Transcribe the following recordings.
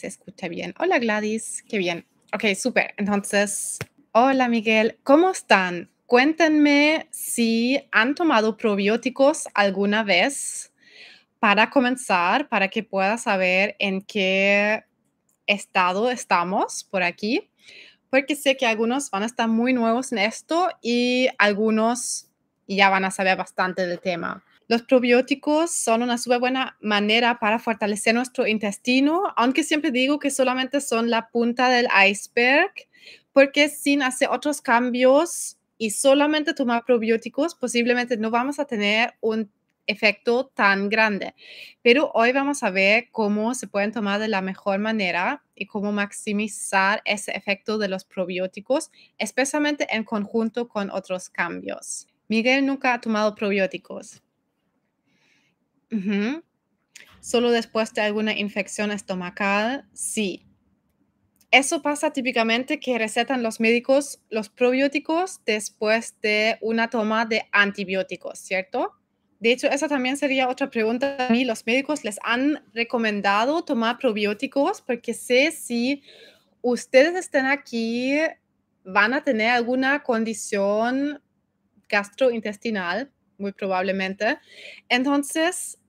se escucha bien. Hola Gladys, qué bien. Ok, súper. Entonces, hola Miguel, ¿cómo están? Cuéntenme si han tomado probióticos alguna vez para comenzar, para que pueda saber en qué estado estamos por aquí, porque sé que algunos van a estar muy nuevos en esto y algunos ya van a saber bastante del tema. Los probióticos son una súper buena manera para fortalecer nuestro intestino, aunque siempre digo que solamente son la punta del iceberg, porque sin hacer otros cambios y solamente tomar probióticos, posiblemente no vamos a tener un efecto tan grande. Pero hoy vamos a ver cómo se pueden tomar de la mejor manera y cómo maximizar ese efecto de los probióticos, especialmente en conjunto con otros cambios. Miguel nunca ha tomado probióticos. Solo después de alguna infección estomacal, sí. Eso pasa típicamente que recetan los médicos los probióticos después de una toma de antibióticos, ¿cierto? De hecho, esa también sería otra pregunta a mí. Los médicos les han recomendado tomar probióticos porque sé si ustedes están aquí, van a tener alguna condición gastrointestinal, muy probablemente. Entonces,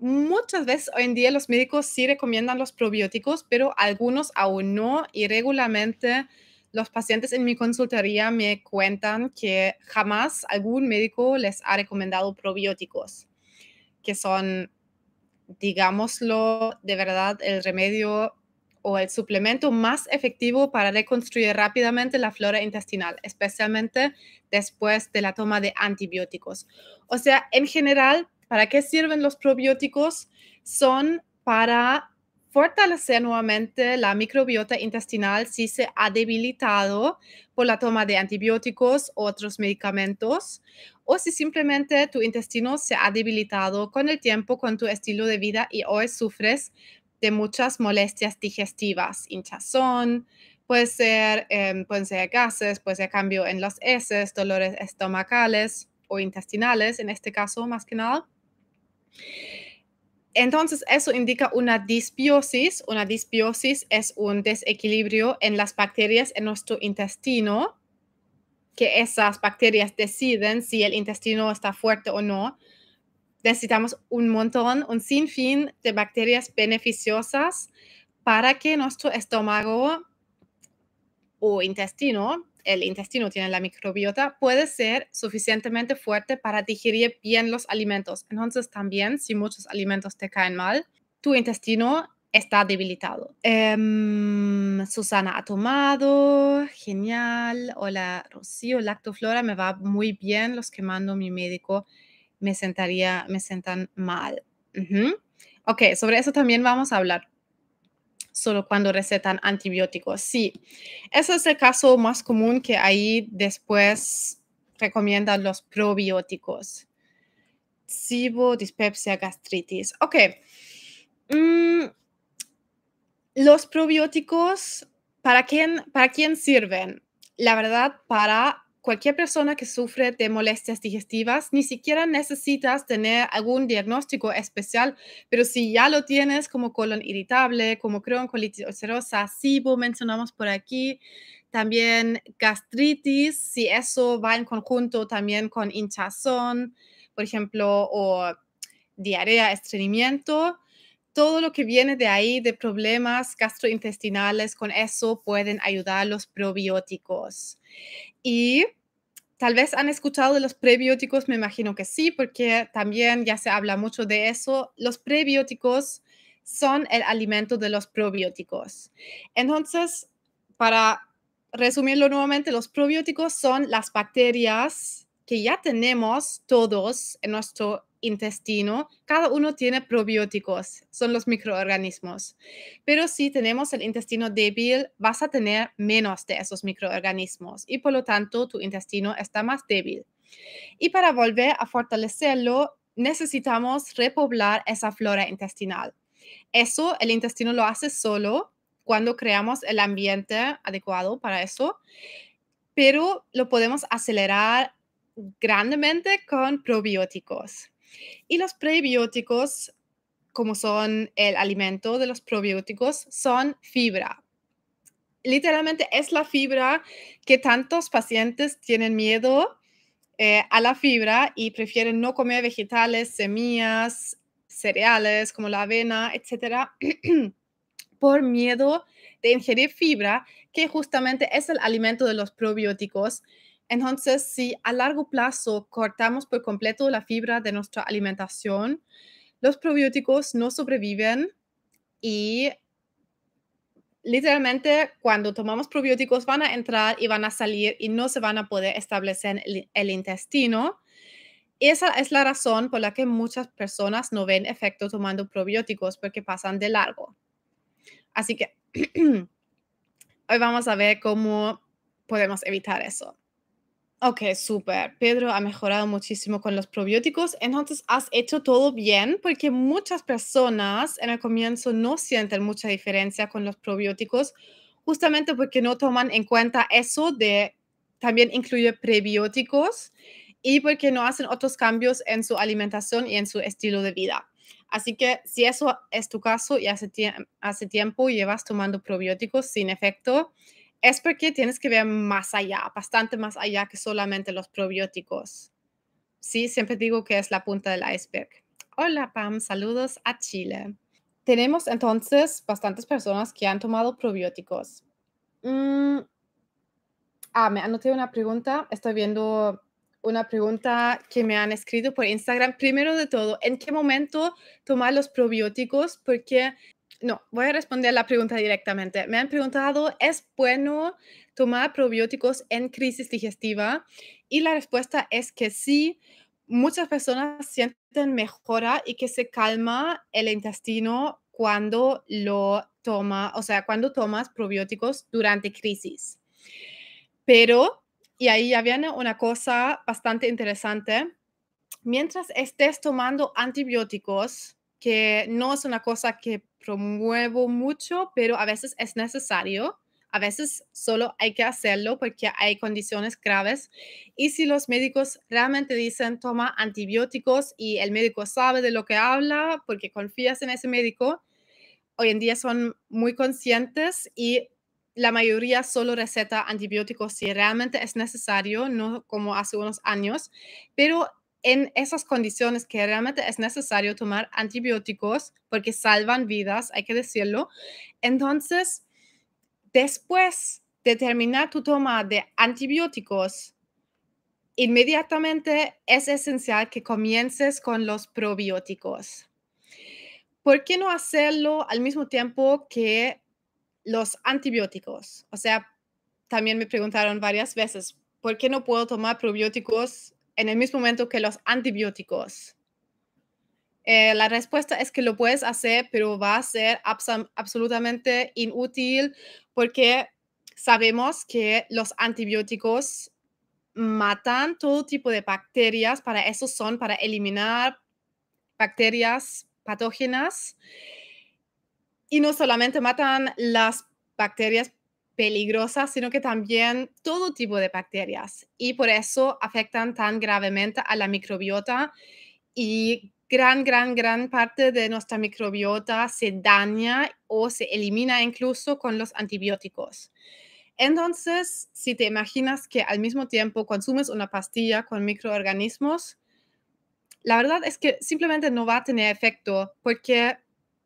Muchas veces hoy en día los médicos sí recomiendan los probióticos, pero algunos aún no y regularmente los pacientes en mi consultoría me cuentan que jamás algún médico les ha recomendado probióticos, que son, digámoslo, de verdad el remedio o el suplemento más efectivo para reconstruir rápidamente la flora intestinal, especialmente después de la toma de antibióticos. O sea, en general, ¿Para qué sirven los probióticos? Son para fortalecer nuevamente la microbiota intestinal si se ha debilitado por la toma de antibióticos u otros medicamentos o si simplemente tu intestino se ha debilitado con el tiempo con tu estilo de vida y hoy sufres de muchas molestias digestivas, hinchazón, puede ser, em, pueden ser gases, puede ser cambio en las heces, dolores estomacales o intestinales, en este caso más que nada. Entonces, eso indica una disbiosis. Una disbiosis es un desequilibrio en las bacterias en nuestro intestino, que esas bacterias deciden si el intestino está fuerte o no. Necesitamos un montón, un sinfín de bacterias beneficiosas para que nuestro estómago o intestino el intestino tiene la microbiota, puede ser suficientemente fuerte para digerir bien los alimentos. Entonces también, si muchos alimentos te caen mal, tu intestino está debilitado. Em, Susana ha tomado, genial. Hola, Rocío, lactoflora me va muy bien. Los que mando mi médico me sentaría, me sentan mal. Ok, sobre eso también vamos a hablar solo cuando recetan antibióticos. Sí, ese es el caso más común que ahí después recomiendan los probióticos. SIBO, dispepsia, gastritis. Ok. Mm, los probióticos, ¿para quién, ¿para quién sirven? La verdad, para cualquier persona que sufre de molestias digestivas, ni siquiera necesitas tener algún diagnóstico especial, pero si ya lo tienes como colon irritable, como Crohn, colitis ulcerosa, SIBO mencionamos por aquí, también gastritis, si eso va en conjunto también con hinchazón, por ejemplo, o diarrea, estreñimiento, todo lo que viene de ahí, de problemas gastrointestinales, con eso pueden ayudar los probióticos. Y tal vez han escuchado de los prebióticos, me imagino que sí, porque también ya se habla mucho de eso. Los prebióticos son el alimento de los probióticos. Entonces, para resumirlo nuevamente, los probióticos son las bacterias que ya tenemos todos en nuestro intestino, cada uno tiene probióticos, son los microorganismos. Pero si tenemos el intestino débil, vas a tener menos de esos microorganismos y por lo tanto tu intestino está más débil. Y para volver a fortalecerlo, necesitamos repoblar esa flora intestinal. Eso el intestino lo hace solo cuando creamos el ambiente adecuado para eso, pero lo podemos acelerar grandemente con probióticos. Y los prebióticos como son el alimento de los probióticos, son fibra. Literalmente es la fibra que tantos pacientes tienen miedo eh, a la fibra y prefieren no comer vegetales, semillas, cereales como la avena, etcétera, por miedo de ingerir fibra, que justamente es el alimento de los probióticos. Entonces, si a largo plazo cortamos por completo la fibra de nuestra alimentación, los probióticos no sobreviven y literalmente cuando tomamos probióticos van a entrar y van a salir y no se van a poder establecer en el, intestino. Esa es la razón por la que muchas personas no ven efecto tomando probióticos porque pasan de largo. Así que hoy vamos a ver cómo podemos evitar eso. Ok, súper. Pedro ha mejorado muchísimo con los probióticos. Entonces, has hecho todo bien porque muchas personas en el comienzo no sienten mucha diferencia con los probióticos, justamente porque no toman en cuenta eso de también incluir prebióticos y porque no hacen otros cambios en su alimentación y en su estilo de vida. Así que si eso es tu caso y hace, hace tiempo llevas tomando probióticos sin efecto, es porque tienes que ver más allá, bastante más allá que solamente los probióticos. Sí, siempre digo que es la punta del iceberg. Hola Pam, saludos a Chile. Tenemos entonces bastantes personas que han tomado probióticos. Mm, ah, me anoté una pregunta. Estoy viendo una pregunta que me han escrito por Instagram. Primero de todo, ¿en qué momento tomar los probióticos? Porque no, voy a responder la pregunta directamente. Me han preguntado, ¿es bueno tomar probióticos en crisis digestiva? Y la respuesta es que sí. Muchas personas sienten mejora y que se calma el intestino cuando lo toma, o sea, cuando tomas probióticos durante crisis. Pero, y ahí ya viene una cosa bastante interesante, mientras estés tomando antibióticos, que no es una cosa que promuevo mucho, pero a veces es necesario. A veces solo hay que hacerlo porque hay condiciones graves. Y si los médicos realmente dicen toma antibióticos y el médico sabe de lo que habla porque confías en ese médico, hoy en día son muy conscientes y la mayoría solo receta antibióticos si realmente es necesario, no como hace unos años, pero en esas condiciones que realmente es necesario tomar antibióticos porque salvan vidas, hay que decirlo. Entonces, después de terminar tu toma de antibióticos, inmediatamente es esencial que comiences con los probióticos. ¿Por qué no hacerlo al mismo tiempo que los antibióticos? O sea, también me preguntaron varias veces, ¿por qué no puedo tomar probióticos en el mismo momento que los antibióticos? Eh, la respuesta es que lo puedes hacer, pero va a ser absolutamente inútil porque sabemos que los antibióticos matan todo tipo de bacterias, para eso son, para eliminar bacterias patógenas. Y no solamente matan las bacterias peligrosas, sino que también todo tipo de bacterias. Y por eso afectan tan gravemente a la microbiota y gran, gran, gran parte de nuestra microbiota se daña o se elimina incluso con los antibióticos. Entonces, si te imaginas que al mismo tiempo consumes una pastilla con microorganismos, la verdad es que simplemente no va a tener efecto porque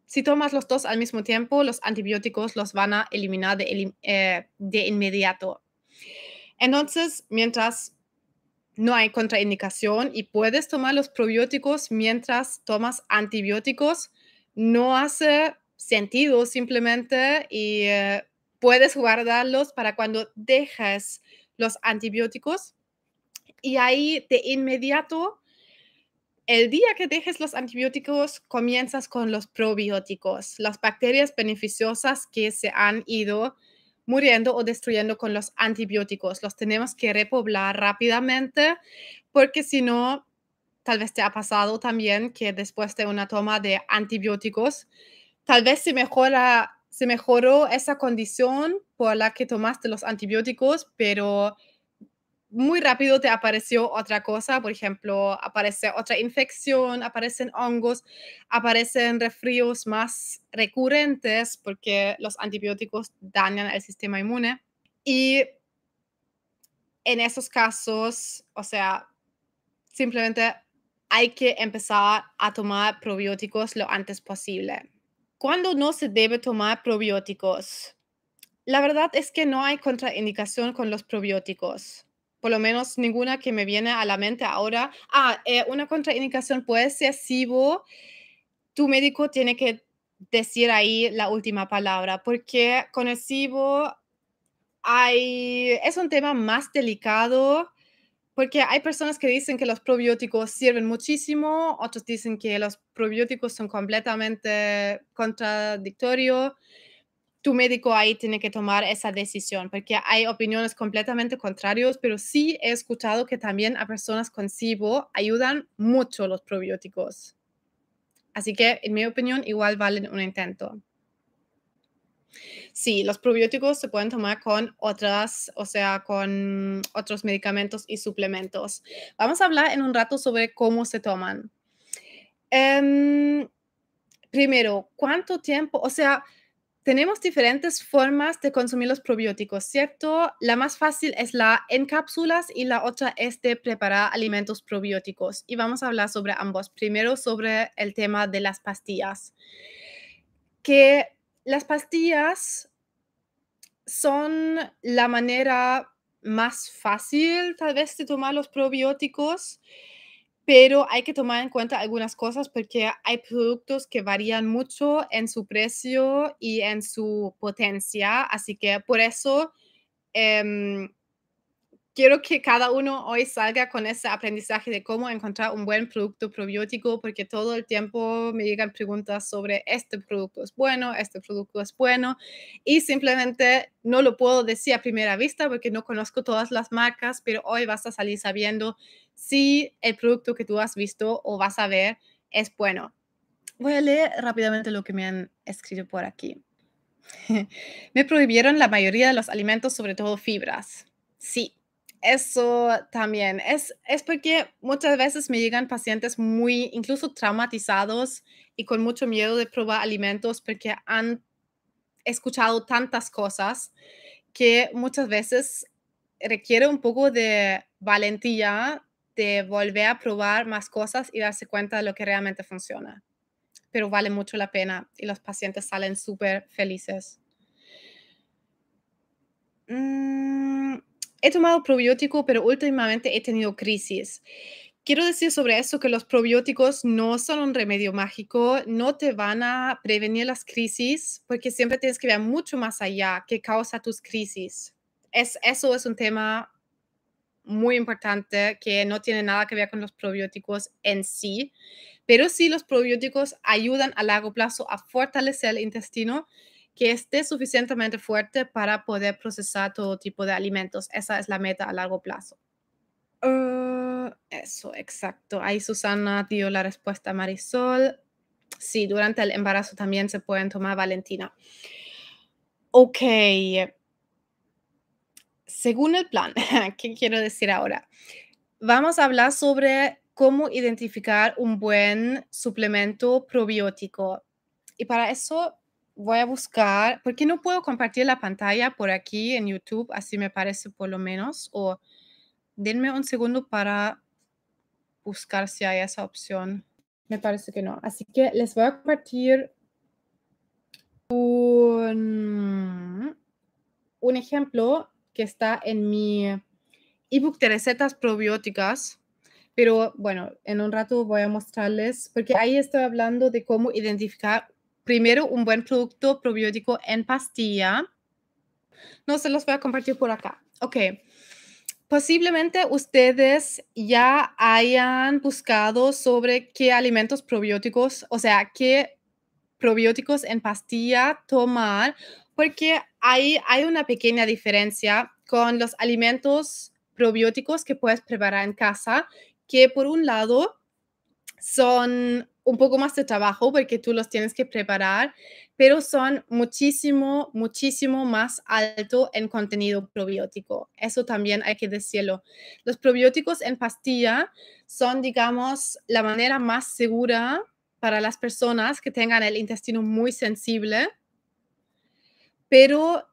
si tomas los dos al mismo tiempo, los antibióticos los van a eliminar de, eh, inmediato. Entonces, mientras no hay contraindicación y puedes tomar los probióticos mientras tomas antibióticos, no hace sentido simplemente y eh, puedes guardarlos para cuando dejes los antibióticos y ahí de inmediato el día que dejes los antibióticos, comienzas con los probióticos, las bacterias beneficiosas que se han ido muriendo o destruyendo con los antibióticos. Los tenemos que repoblar rápidamente porque si no, tal vez te ha pasado también que después de una toma de antibióticos, tal vez se mejora se mejoró esa condición por la que tomaste los antibióticos, pero muy rápido te apareció otra cosa, por ejemplo, aparece otra infección, aparecen hongos, aparecen resfríos más recurrentes porque los antibióticos dañan el sistema inmune. Y en esos casos, o sea, simplemente hay que empezar a tomar probióticos lo antes posible. ¿Cuándo no se debe tomar probióticos? La verdad es que no hay contraindicación con los probióticos. Por lo menos ninguna que me viene a la mente ahora. Ah, eh, una contraindicación puede ser SIBO. Tu médico tiene que decir ahí la última palabra, porque con el SIBO hay, es un tema más delicado porque hay personas que dicen que los probióticos sirven muchísimo, otros dicen que los probióticos son completamente contradictorios. Tu médico ahí tiene que tomar esa decisión, porque hay opiniones completamente contrarias, pero sí he escuchado que también a personas con SIBO ayudan mucho los probióticos. Así que, en mi opinión, igual valen un intento. Sí, los probióticos se pueden tomar con otras, o sea, con otros medicamentos y suplementos. Vamos a hablar en un rato sobre cómo se toman. Em, primero, ¿cuánto tiempo? O sea, tenemos diferentes formas de consumir los probióticos, ¿cierto? La más fácil es la en cápsulas y la otra es de preparar alimentos probióticos. Y vamos a hablar sobre ambos. Primero sobre el tema de las pastillas. Que las pastillas son la manera más fácil tal vez de tomar los probióticos, pero hay que tomar en cuenta algunas cosas porque hay productos que varían mucho en su precio y en su potencia, así que por eso em, quiero que cada uno hoy salga con ese aprendizaje de cómo encontrar un buen producto probiótico, porque todo el tiempo me llegan preguntas sobre este producto es bueno, este producto es bueno, y simplemente no lo puedo decir a primera vista porque no conozco todas las marcas, pero hoy vas a salir sabiendo si el producto que tú has visto o vas a ver es bueno. Voy a leer rápidamente lo que me han escrito por aquí. me prohibieron la mayoría de los alimentos, sobre todo fibras. Sí, eso también es, es porque muchas veces me llegan pacientes muy, incluso traumatizados y con mucho miedo de probar alimentos porque han escuchado tantas cosas que muchas veces requiere un poco de valentía de volver a probar más cosas y darse cuenta de lo que realmente funciona. Pero vale mucho la pena y los pacientes salen súper felices. Mm, he tomado probiótico, pero últimamente he tenido crisis. Quiero decir sobre eso que los probióticos no son un remedio mágico, no te van a prevenir las crisis, porque siempre tienes que ver mucho más allá qué causa tus crisis. Es, eso es un tema muy importante que no tiene nada que ver con los probióticos en sí, pero sí los probióticos ayudan a largo plazo a fortalecer el intestino que esté suficientemente fuerte para poder procesar todo tipo de alimentos. Esa es la meta a largo plazo. Uh, eso, exacto. Ahí Susana dio la respuesta a Marisol. Sí, durante el embarazo también se pueden tomar Valentina. Ok. Según el plan, ¿qué quiero decir ahora? Vamos a hablar sobre cómo identificar un buen suplemento probiótico. Y para eso voy a buscar, porque no puedo compartir la pantalla por aquí en YouTube, así me parece por lo menos, o denme un segundo para buscar si hay esa opción. Me parece que no. Así que les voy a compartir un, un ejemplo que está en mi ebook de recetas probióticas. Pero bueno, en un rato voy a mostrarles, porque ahí estoy hablando de cómo identificar primero un buen producto probiótico en pastilla. No se los voy a compartir por acá. Ok. Posiblemente ustedes ya hayan buscado sobre qué alimentos probióticos, o sea, qué probióticos en pastilla tomar, porque hay, hay una pequeña diferencia con los alimentos probióticos que puedes preparar en casa, que por un lado son un poco más de trabajo porque tú los tienes que preparar, pero son muchísimo, muchísimo más alto en contenido probiótico. Eso también hay que decirlo. Los probióticos en pastilla son, digamos, la manera más segura para las personas que tengan el intestino muy sensible, pero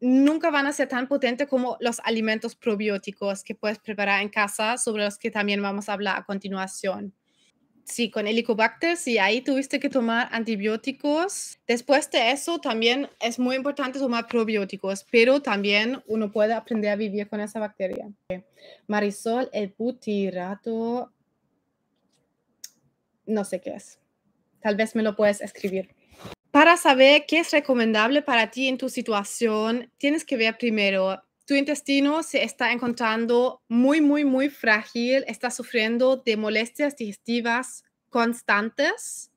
nunca van a ser tan potentes como los alimentos probióticos que puedes preparar en casa, sobre los que también vamos a hablar a continuación. Sí, con Helicobacter, sí, ahí tuviste que tomar antibióticos. Después de eso, también es muy importante tomar probióticos, pero también uno puede aprender a vivir con esa bacteria. Marisol, el butirato, no sé qué es. Tal vez me lo puedes escribir. Para saber qué es recomendable para ti en tu situación, tienes que ver primero tu intestino se está encontrando muy, muy, muy frágil, está sufriendo de molestias digestivas constantes.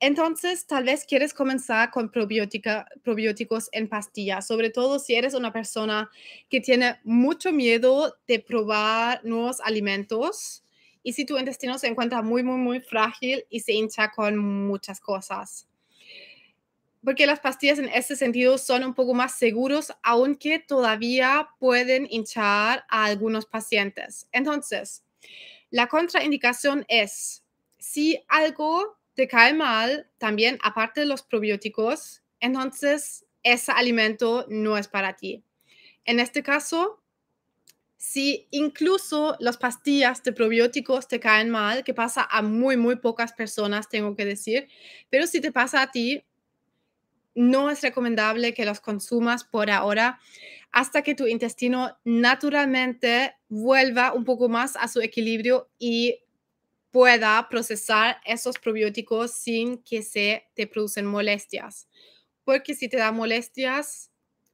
Entonces, tal vez quieres comenzar con probióticos en pastillas, sobre todo si eres una persona que tiene mucho miedo de probar nuevos alimentos y si tu intestino se encuentra muy, muy, muy frágil y se hincha con muchas cosas porque las pastillas en ese sentido son un poco más seguros, aunque todavía pueden hinchar a algunos pacientes. Entonces, la contraindicación es si algo te cae mal, también aparte de los probióticos, entonces ese alimento no es para ti. En este caso, si incluso las pastillas de probióticos te caen mal, que pasa a muy, muy pocas personas, tengo que decir, pero si te pasa a ti, no es recomendable que los consumas por ahora hasta que tu intestino naturalmente vuelva un poco más a su equilibrio y pueda procesar esos probióticos sin que se te producen molestias. Porque si te da molestias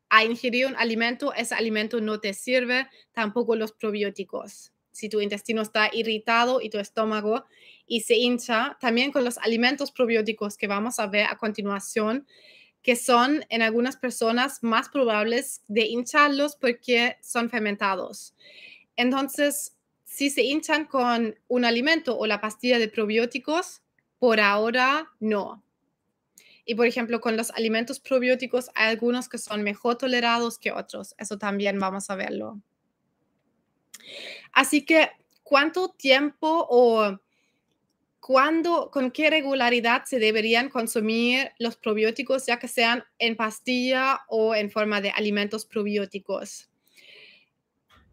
a ingerir un alimento, ese alimento no te sirve, tampoco los probióticos. Si tu intestino está irritado y tu estómago y se hincha, también con los alimentos probióticos que vamos a ver a continuación, que son en algunas personas más probables de hincharlos porque son fermentados. Entonces, si se hinchan con un alimento o la pastilla de probióticos, por ahora no. Y por ejemplo, con los alimentos probióticos hay algunos que son mejor tolerados que otros. Eso también vamos a verlo. Así que, ¿cuánto tiempo o ¿Cuándo, con qué regularidad se deberían consumir los probióticos, ya que sean en pastilla o en forma de alimentos probióticos?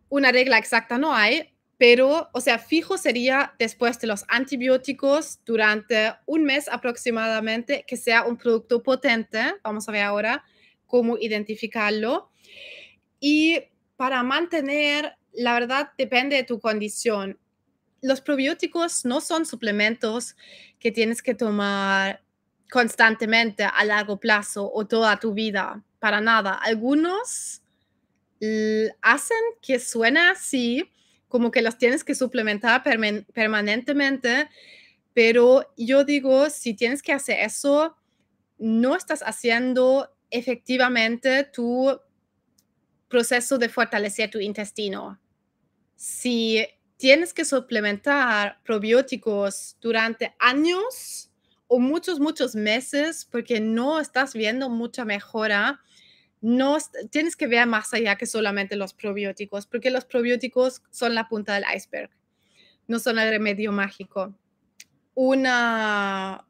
Una regla exacta no hay, pero, o sea, fijo sería después de los antibióticos durante un mes aproximadamente, que sea un producto potente. Vamos a ver ahora cómo identificarlo. Y para mantener, la verdad, depende de tu condición los probióticos no son suplementos que tienes que tomar constantemente a largo plazo o toda tu vida, para nada. Algunos hacen que suena así, como que los tienes que suplementar permanentemente, pero yo digo, si tienes que hacer eso, no estás haciendo efectivamente tu proceso de fortalecer tu intestino. Si tienes que suplementar probióticos durante años o muchos, muchos meses porque no estás viendo mucha mejora, no tienes que ver más allá que solamente los probióticos, porque los probióticos son la punta del iceberg, no son el remedio mágico. Una,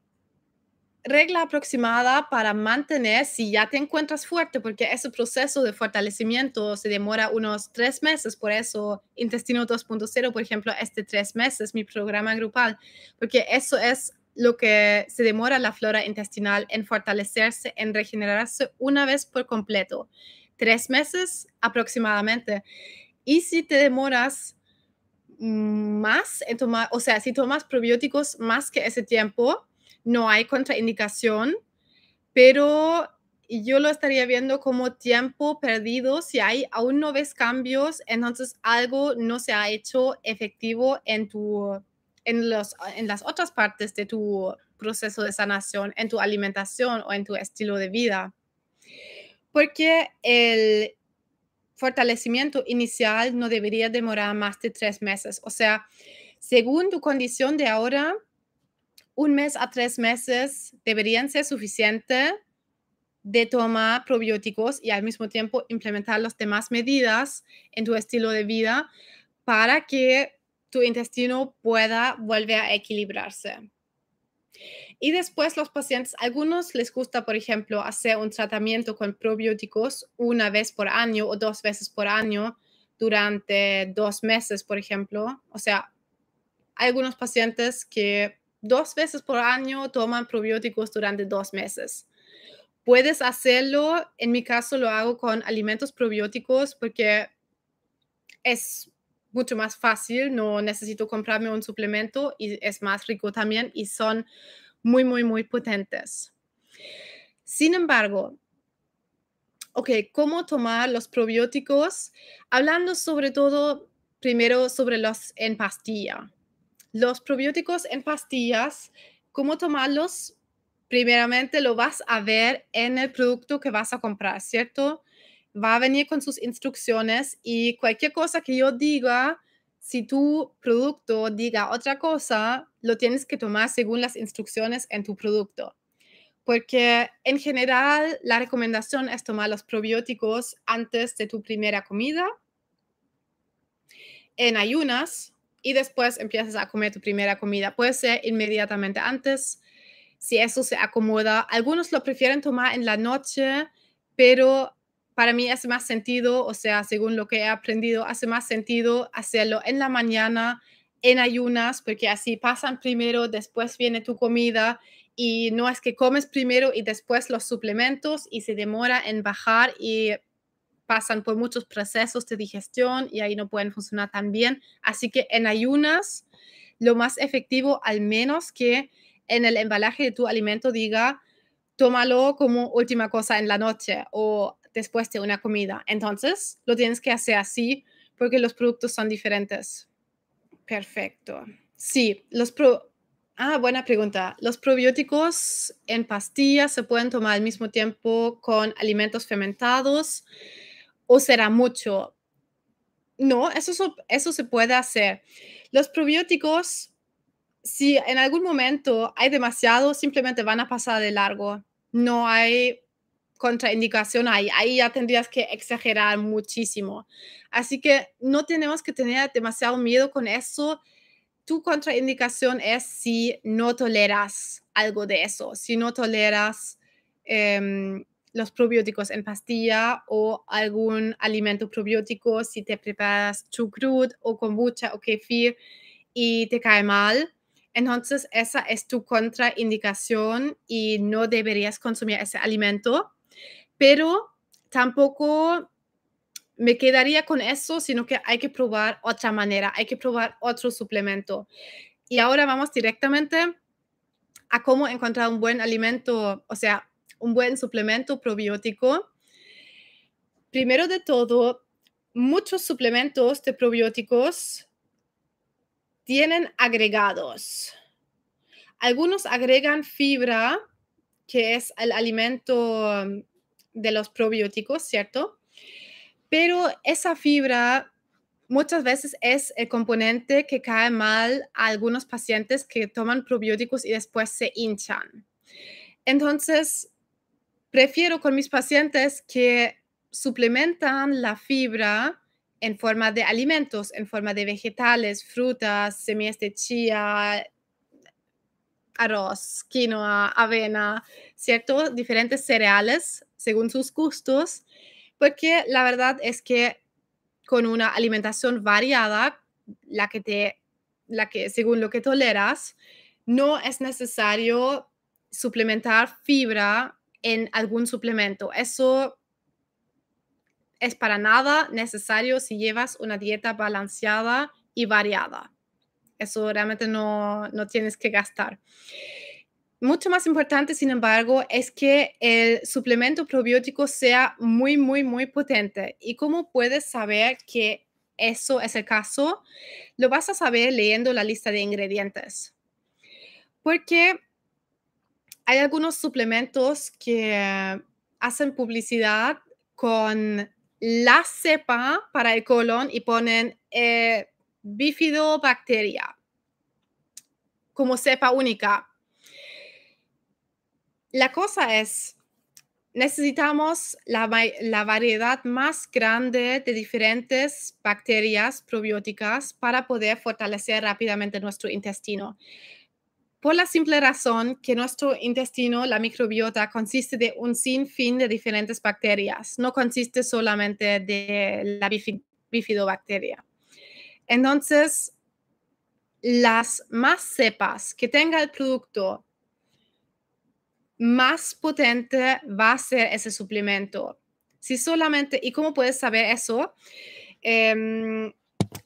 regla aproximada para mantener si ya te encuentras fuerte, porque ese proceso de fortalecimiento se demora unos tres meses, por eso Intestino 2.0, por ejemplo, este tres meses, mi programa grupal, porque eso es lo que se demora la flora intestinal en fortalecerse, en regenerarse una vez por completo. Tres meses aproximadamente. Y si te demoras más en tomar, o sea, si tomas probióticos más que ese tiempo, no hay contraindicación, pero yo lo estaría viendo como tiempo perdido. Si hay, aún no ves cambios, entonces algo no se ha hecho efectivo en, tu, en, los, en las otras partes de tu proceso de sanación, en tu alimentación o en tu estilo de vida. Porque el fortalecimiento inicial no debería demorar más de tres meses. O sea, según tu condición de ahora, un mes a tres meses deberían ser suficientes de tomar probióticos y al mismo tiempo implementar las demás medidas en tu estilo de vida para que tu intestino pueda volver a equilibrarse. Y después los pacientes, algunos les gusta, por ejemplo, hacer un tratamiento con probióticos una vez por año o dos veces por año durante dos meses, por ejemplo. O sea, algunos pacientes que dos veces por año toman probióticos durante dos meses. Puedes hacerlo, en mi caso lo hago con alimentos probióticos porque es mucho más fácil, no necesito comprarme un suplemento y es más rico también y son muy, muy, muy potentes. Sin embargo, ok, ¿cómo tomar los probióticos? Hablando sobre todo primero sobre los en pastilla. Los probióticos en pastillas, ¿cómo tomarlos? Primeramente lo vas a ver en el producto que vas a comprar, ¿cierto? Va a venir con sus instrucciones y cualquier cosa que yo diga, si tu producto diga otra cosa, lo tienes que tomar según las instrucciones en tu producto. Porque en general la recomendación es tomar los probióticos antes de tu primera comida, en ayunas y después empiezas a comer tu primera comida. Puede ser inmediatamente antes, si eso se acomoda. Algunos lo prefieren tomar en la noche, pero para mí hace más sentido, o sea, según lo que he aprendido, hace más sentido hacerlo en la mañana, en ayunas, porque así pasan primero, después viene tu comida y no es que comes primero y después los suplementos y se demora en bajar y pasan por muchos procesos de digestión y ahí no pueden funcionar tan bien. Así que en ayunas, lo más efectivo, al menos que en el embalaje de tu alimento diga, tómalo como última cosa en la noche o después de una comida. Entonces, lo tienes que hacer así porque los productos son diferentes. Perfecto. Sí, los pro... Ah, buena pregunta. Los probióticos en pastillas se pueden tomar al mismo tiempo con alimentos fermentados o será mucho. No, eso, eso se puede hacer. Los probióticos, si en algún momento hay demasiado, simplemente van a pasar de largo. No hay contraindicación ahí. Ahí ya tendrías que exagerar muchísimo. Así que no tenemos que tener demasiado miedo con eso. Tu contraindicación es si no toleras algo de eso, si no toleras em, los probióticos en pastilla o algún alimento probiótico si te preparas chucrut o kombucha o kefir y te cae mal. Entonces, esa es tu contraindicación y no deberías consumir ese alimento. Pero tampoco me quedaría con eso, sino que hay que probar otra manera, hay que probar otro suplemento. Y ahora vamos directamente a cómo encontrar un buen alimento, o sea, un buen suplemento probiótico. Primero de todo, muchos suplementos de probióticos tienen agregados. Algunos agregan fibra, que es el alimento um, de los probióticos, ¿cierto? Pero esa fibra muchas veces es el componente que cae mal a algunos pacientes que toman probióticos y después se hinchan. Entonces, prefiero con mis pacientes que suplementan la fibra en forma de alimentos, en forma de vegetales, frutas, semillas de arroz, quinoa, avena, ¿cierto? Diferentes cereales según sus gustos, porque la verdad es que con una alimentación variada, la que te, la que según lo que toleras, no es necesario suplementar fibra en algún suplemento. Eso es para nada necesario si llevas una dieta balanceada y variada. Eso realmente no, no tienes que gastar. Mucho más importante, sin embargo, es que el suplemento probiótico sea muy, muy, muy potente. ¿Y cómo puedes saber que eso es el caso? Lo vas a saber leyendo la lista de ingredientes. Porque hay algunos suplementos que hacen publicidad con la cepa para el colon y ponen eh, bifidobacteria como cepa única. la cosa es, necesitamos la, variedad más grande de diferentes bacterias probióticas para poder fortalecer rápidamente nuestro intestino. Por la simple razón que nuestro intestino, la microbiota, consiste de un sinfín de diferentes bacterias, no consiste solamente de la bifidobacteria. Entonces, las más cepas que tenga el producto más potente va a ser ese suplemento. Si solamente, ¿y cómo puedes saber eso? Em,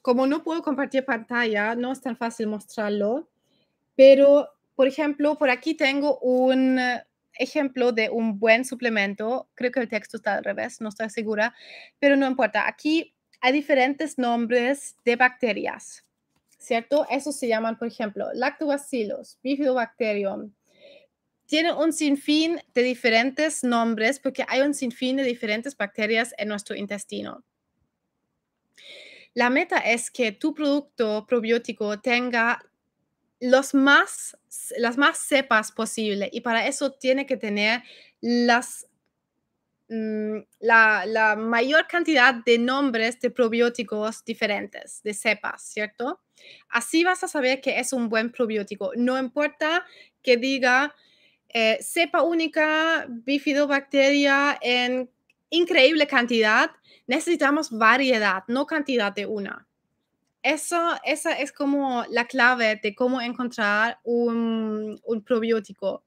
como no puedo compartir pantalla, no es tan fácil mostrarlo, pero, por ejemplo, por aquí tengo un ejemplo de un buen suplemento. Creo que el texto está al revés, no estoy segura, pero no importa. Aquí hay diferentes nombres de bacterias, ¿cierto? Esos se llaman, por ejemplo, lactobacillus, bifidobacterium, tiene un sinfín de diferentes nombres porque hay un sinfín de diferentes bacterias en nuestro intestino. La meta es que tu producto probiótico tenga los más, las más cepas posible y para eso tiene que tener las, mm, la, mayor cantidad de nombres de probióticos diferentes, de cepas, ¿cierto? Así vas a saber que es un buen probiótico. No importa que diga eh, cepa única, bifidobacteria en increíble cantidad, necesitamos variedad, no cantidad de una. Eso, esa es como la clave de cómo encontrar un, un probiótico.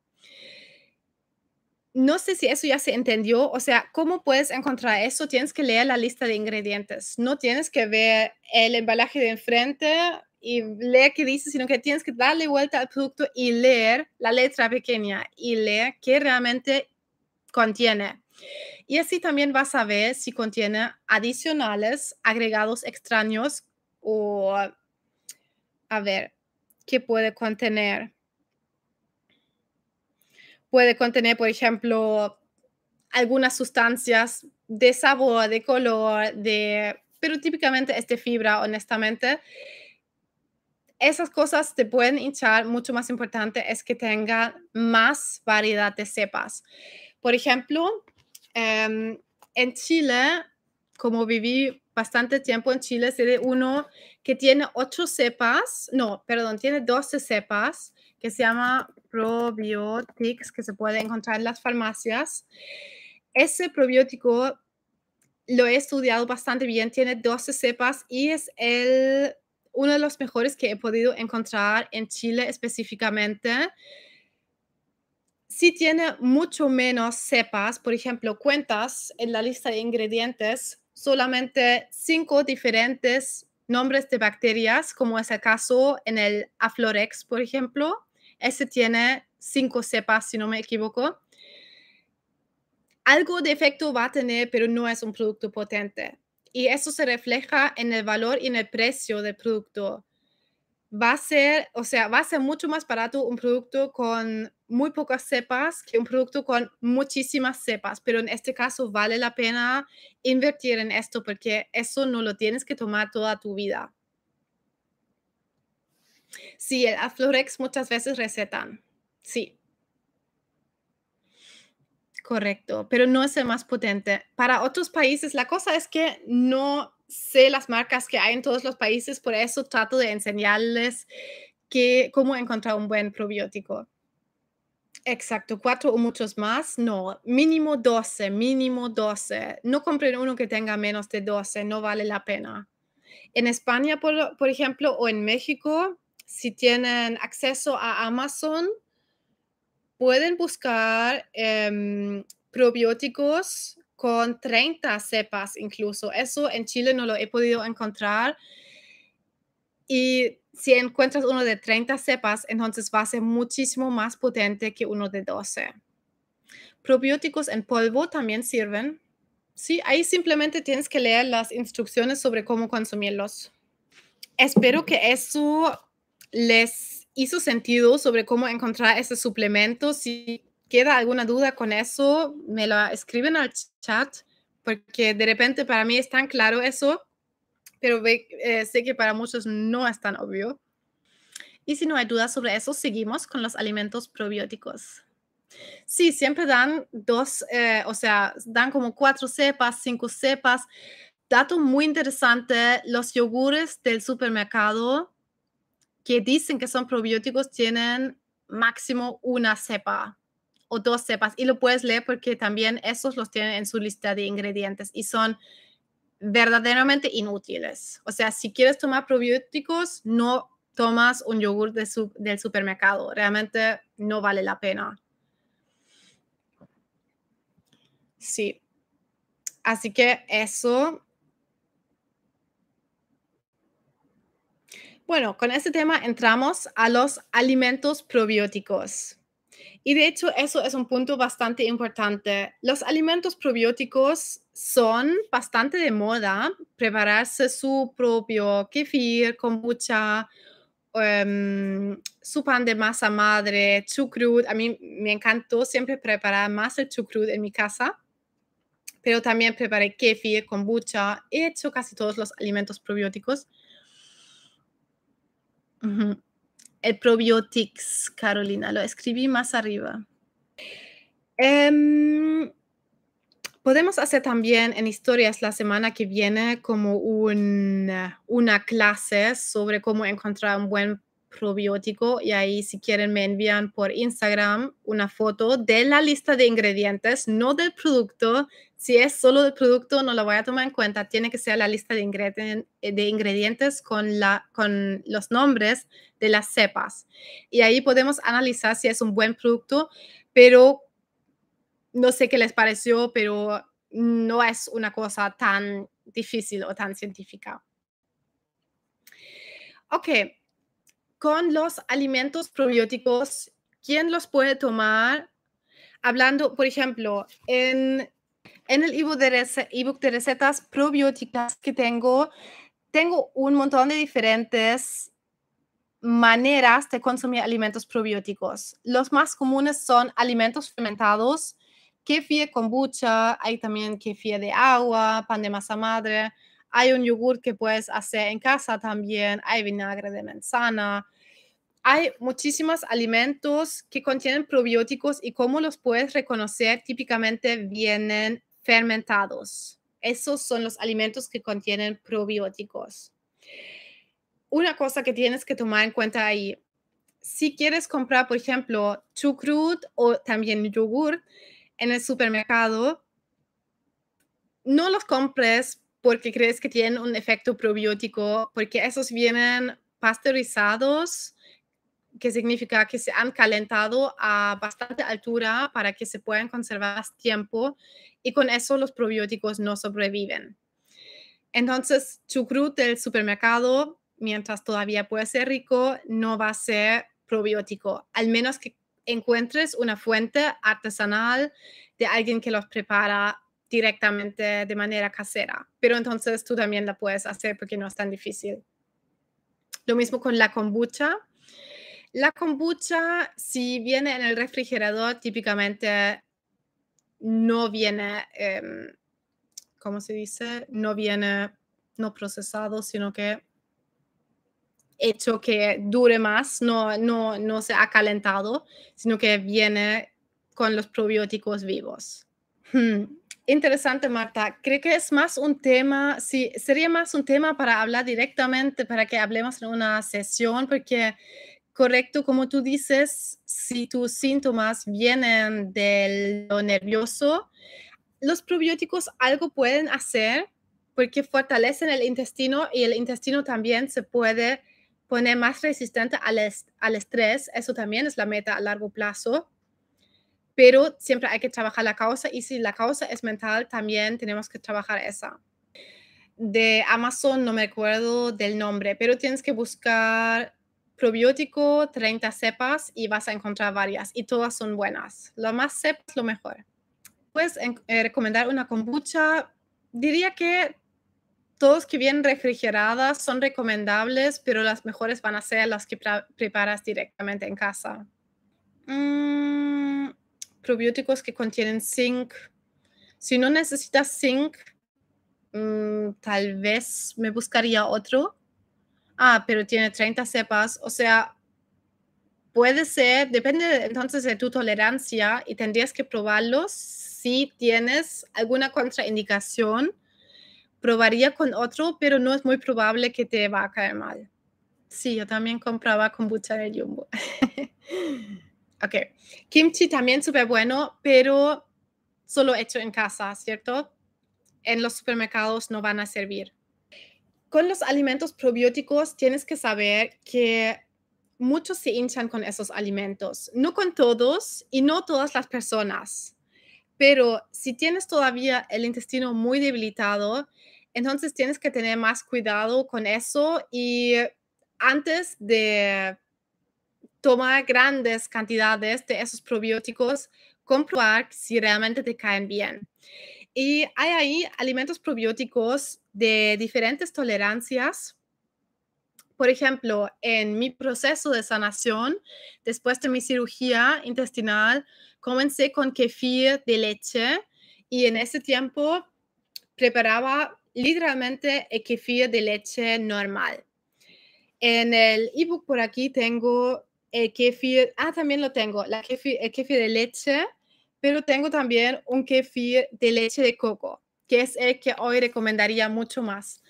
No sé si eso ya se entendió, o sea, ¿cómo puedes encontrar eso? Tienes que leer la lista de ingredientes, no tienes que ver el embalaje de enfrente y leer qué dice, sino que tienes que darle vuelta al producto y leer la letra pequeña y leer qué realmente contiene. Y así también vas a ver si contiene adicionales, agregados extraños o, a ver, ¿qué puede contener? Puede contener, por ejemplo, algunas sustancias de sabor, de color, de, pero típicamente es de fibra, honestamente esas cosas te pueden hinchar. Mucho más importante es que tenga más variedad de cepas. Por ejemplo, em, en Chile, como viví bastante tiempo en Chile, sé de uno que tiene ocho cepas, no, perdón, tiene 12 cepas, que se llama Probiotics, que se puede encontrar en las farmacias. Ese probiótico lo he estudiado bastante bien, tiene 12 cepas y es el uno de los mejores que he podido encontrar en Chile específicamente. Si tiene mucho menos cepas, por ejemplo, cuentas en la lista de ingredientes solamente cinco diferentes nombres de bacterias, como es el caso en el Aflorex, por ejemplo. Ese tiene cinco cepas, si no me equivoco. Algo de efecto va a tener, pero no es un producto potente y eso se refleja en el valor y en el precio del producto. Va a ser, o sea, va a ser mucho más barato un producto con muy pocas cepas que un producto con muchísimas cepas, pero en este caso vale la pena invertir en esto porque eso no lo tienes que tomar toda tu vida. Sí, el Aflorex muchas veces recetan, sí. Correcto, pero no es el más potente. Para otros países, la cosa es que no sé las marcas que hay en todos los países, por eso trato de enseñarles que, cómo encontrar un buen probiótico. Exacto, cuatro o muchos más, no, mínimo 12, mínimo 12. No compren uno que tenga menos de 12, no vale la pena. En España, por, por ejemplo, o en México, si tienen acceso a Amazon, pueden buscar em, probióticos con 30 cepas incluso. Eso en Chile no lo he podido encontrar. Y si encuentras uno de 30 cepas, entonces va a ser muchísimo más potente que uno de 12. Probióticos en polvo también sirven. Sí, ahí simplemente tienes que leer las instrucciones sobre cómo consumirlos. Espero que eso les hizo sentido sobre cómo encontrar ese suplemento. Si queda alguna duda con eso, me la escriben al chat, porque de repente para mí es tan claro eso, pero eh, sé que para muchos no es tan obvio. Y si no hay dudas sobre eso, seguimos con los alimentos probióticos. Sí, siempre dan dos, eh, o sea, dan como cuatro cepas, cinco cepas. Dato muy interesante, los yogures del supermercado que dicen que son probióticos tienen máximo una cepa o dos cepas y lo puedes leer porque también esos los tienen en su lista de ingredientes y son verdaderamente inútiles. O sea, si quieres tomar probióticos, no tomas un yogur del supermercado. Realmente no vale la pena. Sí. Así que eso. Bueno, con este tema entramos a los alimentos probióticos. Y de hecho, eso es un punto bastante importante. Los alimentos probióticos son bastante de moda. Prepararse su propio kefir, kombucha, um, su pan de masa madre, chucrut. A mí me encantó siempre preparar más el chucrut en mi casa pero también preparé kefir, kombucha, he hecho casi todos los alimentos probióticos. El probiotics, Carolina, lo escribí más arriba. Em, podemos hacer también en historias la semana que viene como una clase sobre cómo encontrar un buen probiótico y ahí si quieren me envían por Instagram una foto de la lista de ingredientes, no del producto. Si es solo del producto, no lo voy a tomar en cuenta. Tiene que ser la lista de, ingredientes con, la, con los nombres de las cepas. Y ahí podemos analizar si es un buen producto, pero no sé qué les pareció, pero no es una cosa tan difícil o tan científica. Ok, con los alimentos probióticos, ¿quién los puede tomar? Hablando, por ejemplo, en, en el ebook de, recetas probióticas que tengo, tengo un montón de diferentes maneras de consumir alimentos probióticos. Los más comunes son alimentos fermentados, kefir, kombucha, hay también kefir de agua, pan de masa madre, hay un yogur que puedes hacer en casa también, hay vinagre de manzana. Hay muchísimos alimentos que contienen probióticos y cómo los puedes reconocer, típicamente vienen fermentados. Esos son los alimentos que contienen probióticos. Una cosa que tienes que tomar en cuenta ahí, si quieres comprar, por ejemplo, chucrut o también yogur en el supermercado, no los compres porque crees que tienen un efecto probiótico, porque esos vienen pasteurizados, que significa que se han calentado a bastante altura para que se puedan conservar más tiempo y con eso los probióticos no sobreviven. Entonces, chucrut del supermercado, mientras todavía puede ser rico, no va a ser probiótico, al menos que encuentres una fuente artesanal de alguien que los prepara directamente de manera casera, pero entonces tú también la puedes hacer porque no es tan difícil. Lo mismo con la kombucha. La kombucha, si viene en el refrigerador, típicamente no viene, em, ¿cómo se dice? No viene no procesado, sino que hecho que dure más, no, no, no se ha calentado, sino que viene con los probióticos vivos. Hmm. Interesante, Marta. Creo que es más un tema, sí, sería más un tema para hablar directamente, para que hablemos en una sesión, porque, correcto, como tú dices, si tus síntomas vienen de lo nervioso, los probióticos algo pueden hacer porque fortalecen el intestino y el intestino también se puede poner más resistente al, al estrés. Eso también es la meta a largo plazo pero siempre hay que trabajar la causa y si la causa es mental, también tenemos que trabajar esa. De Amazon no me acuerdo del nombre, pero tienes que buscar probiótico 30 cepas y vas a encontrar varias y todas son buenas. Lo más cepas, lo mejor. Puedes eh, recomendar una kombucha. Diría que todos que vienen refrigeradas son recomendables, pero las mejores van a ser las que preparas directamente en casa. Mm, probióticos que contienen zinc. Si no necesitas zinc, mm, tal vez me buscaría otro. Ah, pero tiene 30 cepas, o sea, puede ser, depende entonces de tu tolerancia y tendrías que probarlos. Si tienes alguna contraindicación, probaría con otro, pero no es muy probable que te va a caer mal. Sí, yo también compraba kombucha de Jumbo. ok. Kimchi también súper bueno, pero solo hecho en casa, ¿cierto? En los supermercados no van a servir. Con los alimentos probióticos tienes que saber que muchos se hinchan con esos alimentos. No con todos y no todas las personas. Pero si tienes todavía el intestino muy debilitado, entonces tienes que tener más cuidado con eso y antes de tomar grandes cantidades de esos probióticos, comprobar si realmente te caen bien. Y hay ahí alimentos probióticos de diferentes tolerancias. Por ejemplo, en mi proceso de sanación, después de mi cirugía intestinal, comencé con kefir de leche y en ese tiempo preparaba literalmente el kefir de leche normal. En el ebook por aquí tengo el kefir, ah, también lo tengo, la kefir, el kefir de leche, pero tengo también un kefir de leche de coco, que es el que hoy recomendaría mucho más,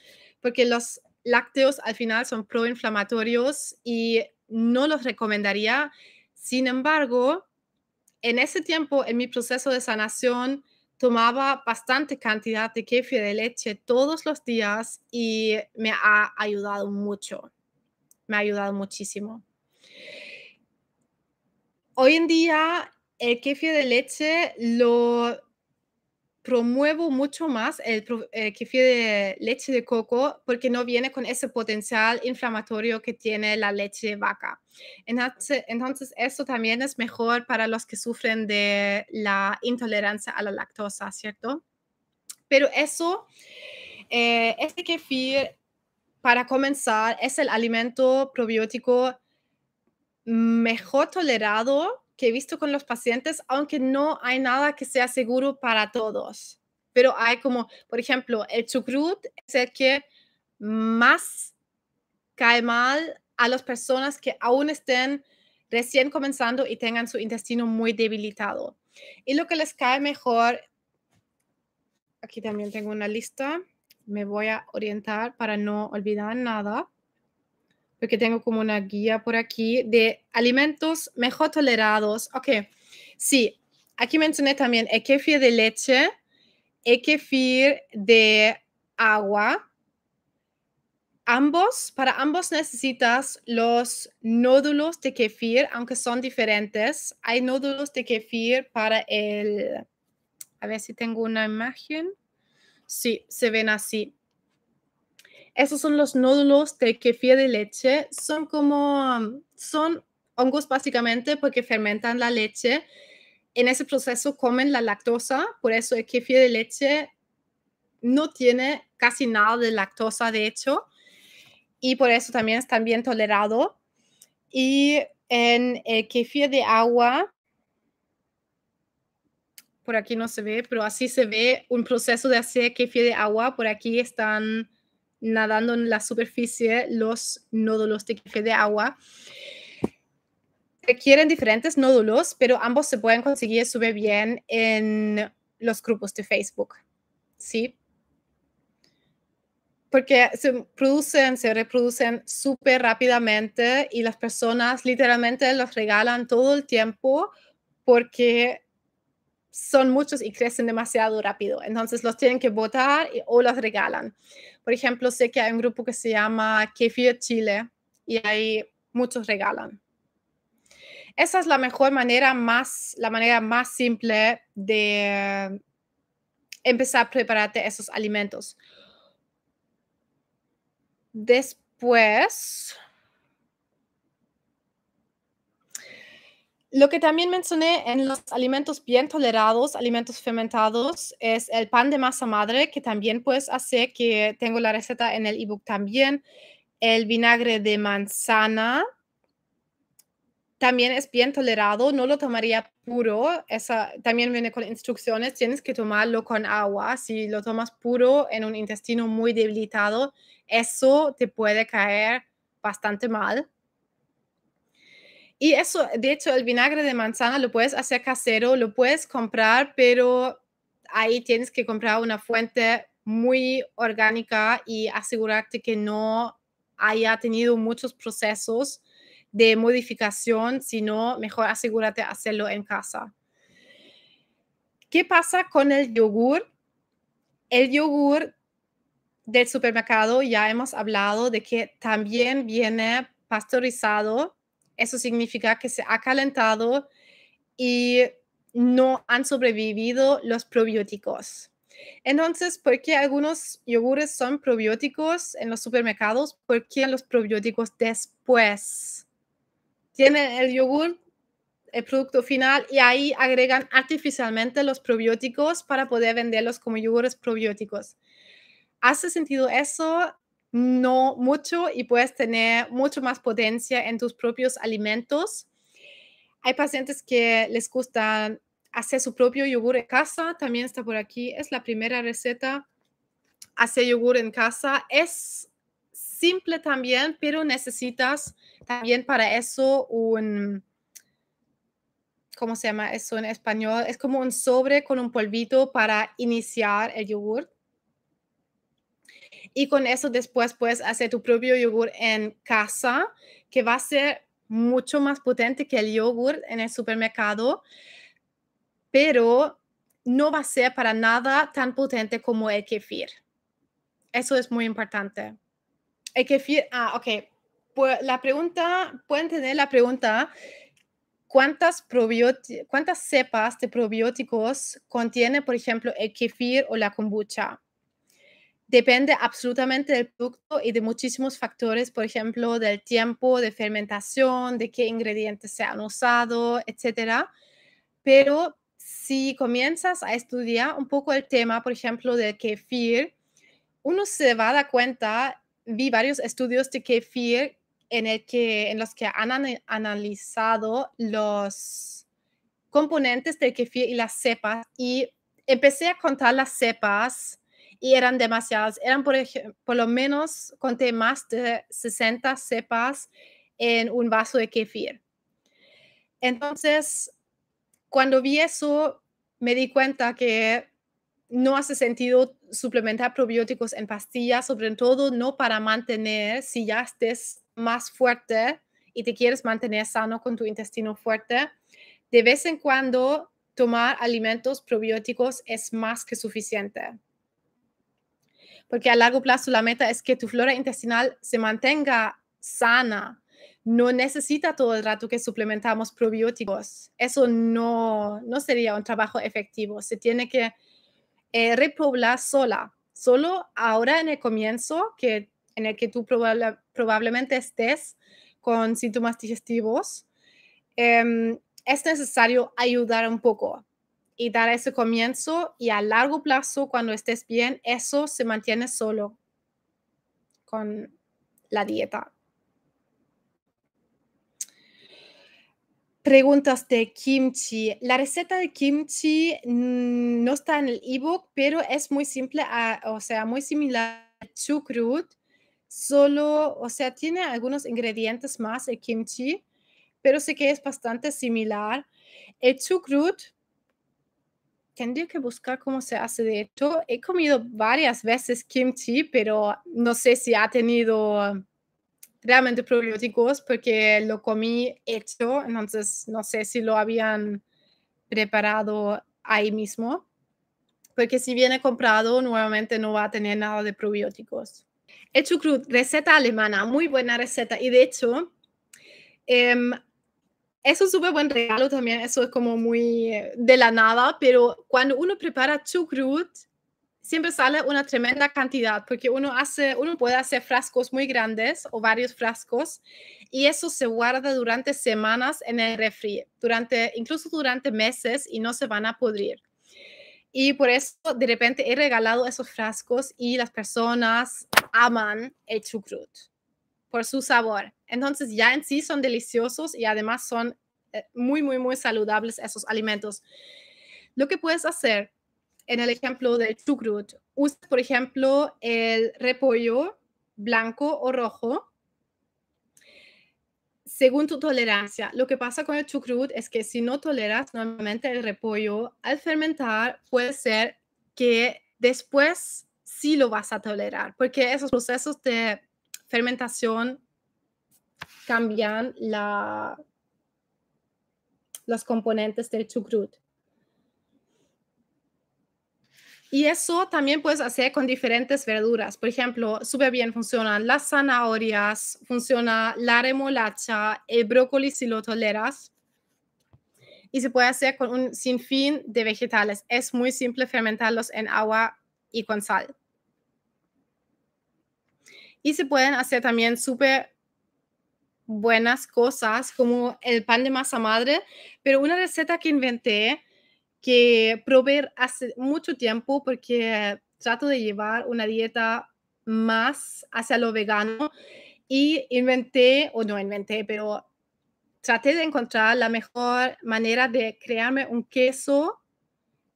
porque los lácteos al final son proinflamatorios y no los recomendaría. Sin embargo, en ese tiempo, en mi proceso de sanación, tomaba bastante cantidad de kefir de leche todos los días y me ha ayudado mucho. Me ha ayudado muchísimo. Hoy en día, el kefir de leche lo promuevo mucho más el, kefir de leche de coco porque no viene con ese potencial inflamatorio que tiene la leche de vaca. Entonces, entonces, eso también es mejor para los que sufren de la intolerancia a la lactosa, ¿cierto? Pero eso, eh, este kefir, para comenzar, es el alimento probiótico mejor tolerado que he visto con los pacientes, aunque no hay nada que sea seguro para todos. Pero hay como, por ejemplo, el chucrut es el que más cae mal a las personas que aún estén recién comenzando y tengan su intestino muy debilitado. Y lo que les cae mejor, aquí también tengo una lista, me voy a orientar para no olvidar nada porque tengo como una guía por aquí de alimentos mejor tolerados. Ok, sí, aquí mencioné también el kefir de leche, el kefir de agua. Ambos, para ambos necesitas los nódulos de kefir, aunque son diferentes. Hay nódulos de kefir para el, a ver si tengo una imagen. Sí, se ven así. Esos son los nódulos de kefir de leche. Son como, son hongos básicamente porque fermentan la leche. En ese proceso comen la lactosa, por eso el kefir de leche no tiene casi nada de lactosa, de hecho, y por eso también es bien tolerado. Y en el kefir de agua, por aquí no se ve, pero así se ve un proceso de hacer kefir de agua. Por aquí están nadando en la superficie los nódulos de café de agua. Requieren diferentes nódulos, pero ambos se pueden conseguir súper bien en los grupos de Facebook. ¿Sí? Porque se producen, se reproducen súper rápidamente y las personas literalmente los regalan todo el tiempo porque son muchos y crecen demasiado rápido. Entonces los tienen que botar o los regalan. Por ejemplo, sé que hay un grupo que se llama Kefir Chile y ahí muchos regalan. Esa es la mejor manera, más, la manera más simple de empezar a prepararte esos alimentos. Después, Lo que también mencioné en los alimentos bien tolerados, alimentos fermentados, es el pan de masa madre, que también puedes hacer, que tengo la receta en el ebook también. El vinagre de manzana también es bien tolerado, no lo tomaría puro, esa también viene con instrucciones, tienes que tomarlo con agua. Si lo tomas puro en un intestino muy debilitado, eso te puede caer bastante mal Y eso, de hecho, el vinagre de manzana lo puedes hacer casero, lo puedes comprar, pero ahí tienes que comprar una fuente muy orgánica y asegurarte que no haya tenido muchos procesos de modificación, sino mejor asegúrate hacerlo en casa. ¿Qué pasa con el yogur? El yogur del supermercado ya hemos hablado de que también viene pasteurizado. Eso significa que se ha calentado y no han sobrevivido los probióticos. Entonces, ¿por qué algunos yogures son probióticos en los supermercados? ¿Por qué los probióticos después? Tienen el yogur, el producto final, y ahí agregan artificialmente los probióticos para poder venderlos como yogures probióticos. ¿Hace sentido eso? No mucho y puedes tener mucho más potencia en tus propios alimentos. Hay pacientes que les gusta hacer su propio yogur en casa, también está por aquí, es la primera receta, hacer yogur en casa. Es simple también, pero necesitas también para eso un, ¿cómo se llama eso en español? Es como un sobre con un polvito para iniciar el yogur. Y con eso después puedes hacer tu propio yogur en casa, que va a ser mucho más potente que el yogur en el supermercado, pero no va a ser para nada tan potente como el kefir. Eso es muy importante. El kefir, ah, ok. Pues la pregunta, pueden tener la pregunta, ¿cuántas, ¿cuántas cepas de probióticos contiene, por ejemplo, el kefir o la kombucha? Depende absolutamente del producto y de muchísimos factores, por ejemplo, del tiempo de fermentación, de qué ingredientes se han usado, etcétera. Pero si comienzas a estudiar un poco el tema, por ejemplo, del kefir, uno se va a dar cuenta, vi varios estudios de kefir en los que han analizado los componentes del kefir y las cepas y empecé a contar las cepas y eran demasiadas. Eran, por, por lo menos, conté más de 60 cepas en un vaso de kefir. Entonces, cuando vi eso, me di cuenta que no hace sentido suplementar probióticos en pastillas, sobre todo no para mantener, si ya estés más fuerte y te quieres mantener sano con tu intestino fuerte, de vez en cuando tomar alimentos probióticos es más que suficiente porque a largo plazo la meta es que tu flora intestinal se mantenga sana. No necesita todo el rato que suplementamos probióticos. Eso no, no sería un trabajo efectivo. Se tiene que eh, repoblar sola. Solo ahora en el comienzo, que, en el que tú probablemente estés con síntomas digestivos, em, es necesario ayudar un poco y dar ese comienzo y a largo plazo, cuando estés bien, eso se mantiene solo con la dieta. Preguntas de kimchi. La receta de kimchi mm, no está en el ebook, pero es muy simple, o sea, muy similar a chucrut. Solo, o sea, tiene algunos ingredientes más el kimchi, pero sé que es bastante similar. El chucrut tendría que buscar cómo se hace de hecho. He comido varias veces kimchi, pero no sé si ha tenido realmente probióticos porque lo comí hecho, entonces no sé si lo habían preparado ahí mismo. Porque si viene comprado, nuevamente no va a tener nada de probióticos. El chucrut, receta alemana, muy buena receta. Y de hecho, em, es un súper buen regalo también, eso es como muy eh, de la nada, pero cuando uno prepara chucrut, siempre sale una tremenda cantidad, porque uno, hace, uno puede hacer frascos muy grandes o varios frascos, y eso se guarda durante semanas en el refri, durante, incluso durante meses, y no se van a pudrir. Y por eso de repente he regalado esos frascos y las personas aman el chucrut por su sabor. Entonces ya en sí son deliciosos y además son eh, muy, muy, muy saludables esos alimentos. Lo que puedes hacer en el ejemplo del chucrut, usa por ejemplo el repollo blanco o rojo. según tu tolerancia. Lo que pasa con el chucrut es que si no toleras normalmente el repollo, al fermentar puede ser que después sí lo vas a tolerar, porque esos procesos de fermentación cambian la, los componentes del chucrut. Y eso también puedes hacer con diferentes verduras. Por ejemplo, súper bien funcionan las zanahorias, funciona la remolacha, el brócoli si lo toleras. Y se puede hacer con un sinfín de vegetales. Es muy simple fermentarlos en agua y con sal. Y se pueden hacer también súper buenas cosas como el pan de masa madre, pero una receta que inventé que probé hace mucho tiempo porque trato de llevar una dieta más hacia lo vegano y inventé, o no inventé, pero traté de encontrar la mejor manera de crearme un queso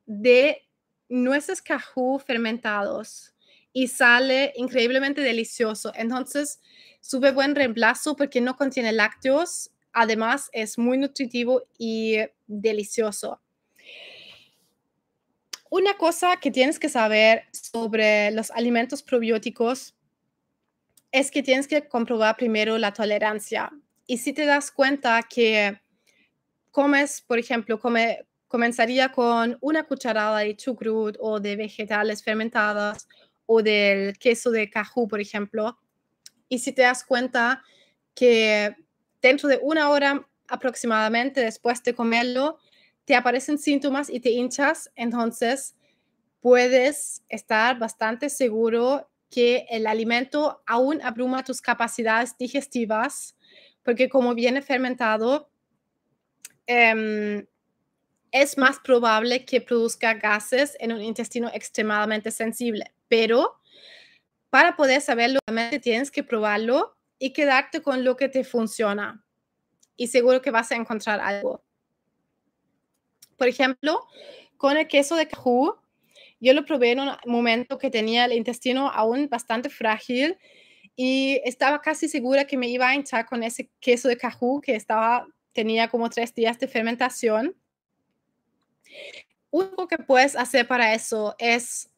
de nueces cajú fermentados y sale increíblemente delicioso. Entonces, súper buen reemplazo porque no contiene lácteos, además es muy nutritivo y delicioso. Una cosa que tienes que saber sobre los alimentos probióticos es que tienes que comprobar primero la tolerancia. Y si te das cuenta que comes, por ejemplo, come, comenzaría con una cucharada de chucrut o de vegetales fermentados o del queso de cajú, por ejemplo, y si te das cuenta que dentro de una hora aproximadamente después de comerlo, te aparecen síntomas y te hinchas, entonces puedes estar bastante seguro que el alimento aún abruma tus capacidades digestivas, porque como viene fermentado, em, es más probable que produzca gases en un intestino extremadamente sensible. Pero para poder saberlo, tienes que probarlo y quedarte con lo que te funciona. Y seguro que vas a encontrar algo. Por ejemplo, con el queso de cajú, yo lo probé en un momento que tenía el intestino aún bastante frágil y estaba casi segura que me iba a hinchar con ese queso de cajú que estaba, tenía como tres días de fermentación. Uno que puedes hacer para eso es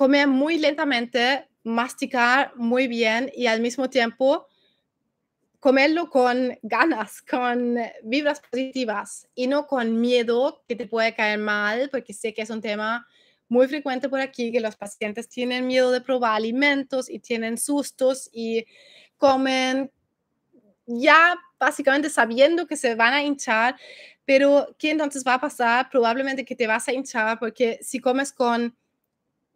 comer muy lentamente, masticar muy bien y al mismo tiempo comerlo con ganas, con vibras positivas y no con miedo que te puede caer mal, porque sé que es un tema muy frecuente por aquí, que los pacientes tienen miedo de probar alimentos y tienen sustos y comen ya básicamente sabiendo que se van a hinchar, pero ¿qué entonces va a pasar? Probablemente que te vas a hinchar porque si comes con